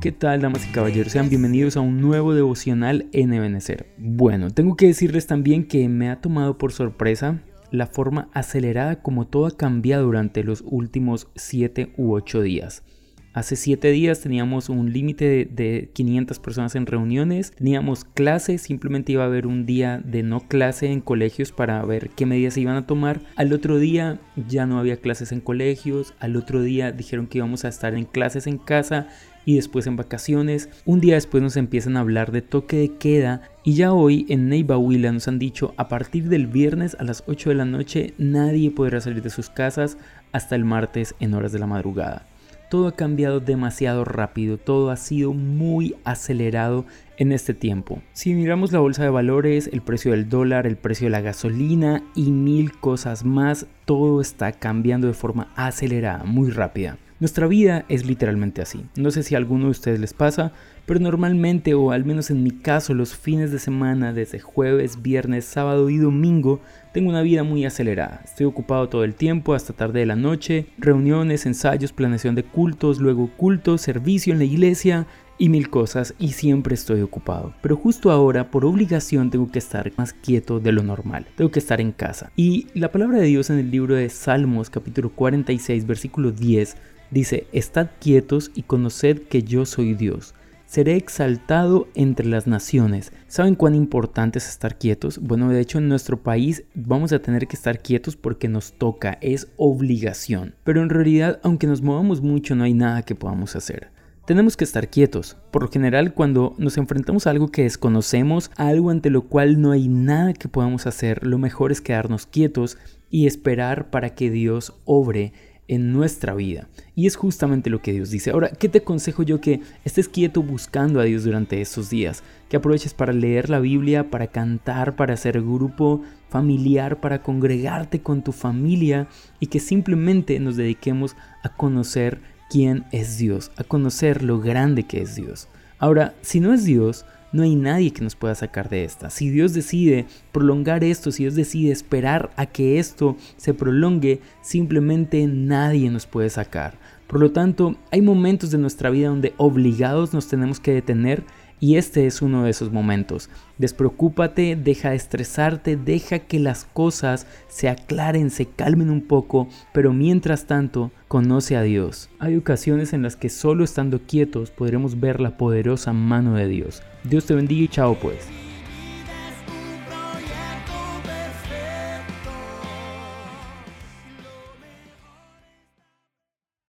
¿Qué tal, damas y caballeros? Sean bienvenidos a un nuevo devocional en Ebenecer. Bueno, tengo que decirles también que me ha tomado por sorpresa la forma acelerada como todo ha cambiado durante los últimos 7 u 8 días. Hace 7 días teníamos un límite de, 500 personas en reuniones, teníamos clases, simplemente iba a haber un día de no clase en colegios para ver qué medidas se iban a tomar. Al otro día ya no había clases en colegios, al otro día dijeron que íbamos a estar en clases en casa y después en vacaciones. Un día después nos empiezan a hablar de toque de queda y ya hoy en Neighbor nos han dicho a partir del viernes a las 8 de la noche nadie podrá salir de sus casas hasta el martes en horas de la madrugada. Todo ha cambiado demasiado rápido, todo ha sido muy acelerado en este tiempo. Si miramos la bolsa de valores, el precio del dólar, el precio de la gasolina y mil cosas más, todo está cambiando de forma acelerada, muy rápida. Nuestra vida es literalmente así. No sé si a alguno de ustedes les pasa, pero normalmente, o al menos en mi caso, los fines de semana, desde jueves, viernes, sábado y domingo, tengo una vida muy acelerada. Estoy ocupado todo el tiempo, hasta tarde de la noche, reuniones, ensayos, planeación de cultos, luego cultos, servicio en la iglesia, y mil cosas y siempre estoy ocupado. Pero justo ahora, por obligación, tengo que estar más quieto de lo normal. Tengo que estar en casa. Y la palabra de Dios en el libro de Salmos, capítulo 46, versículo 10, Dice, estad quietos y conoced que yo soy Dios. Seré exaltado entre las naciones. ¿Saben cuán importante es estar quietos? Bueno, de hecho en nuestro país vamos a tener que estar quietos porque nos toca, es obligación. Pero en realidad, aunque nos movamos mucho, no hay nada que podamos hacer. Tenemos que estar quietos. Por lo general, cuando nos enfrentamos a algo que desconocemos, a algo ante lo cual no hay nada que podamos hacer, lo mejor es quedarnos quietos y esperar para que Dios obre en nuestra vida. Y es justamente lo que Dios dice. Ahora, ¿qué te aconsejo yo que estés quieto buscando a Dios durante estos días? Que aproveches para leer la Biblia, para cantar, para hacer grupo familiar, para congregarte con tu familia y que simplemente nos dediquemos a conocer quién es Dios, a conocer lo grande que es Dios. Ahora, si no es Dios, no hay nadie que nos pueda sacar de esta. Si Dios decide prolongar esto, si Dios decide esperar a que esto se prolongue, simplemente nadie nos puede sacar. Por lo tanto, hay momentos de nuestra vida donde obligados nos tenemos que detener y este es uno de esos momentos. Despreocúpate, deja de estresarte, deja que las cosas se aclaren, se calmen un poco, pero mientras tanto, conoce a Dios. Hay ocasiones en las que solo estando quietos podremos ver la poderosa mano de Dios. Dios te bendiga y chao pues.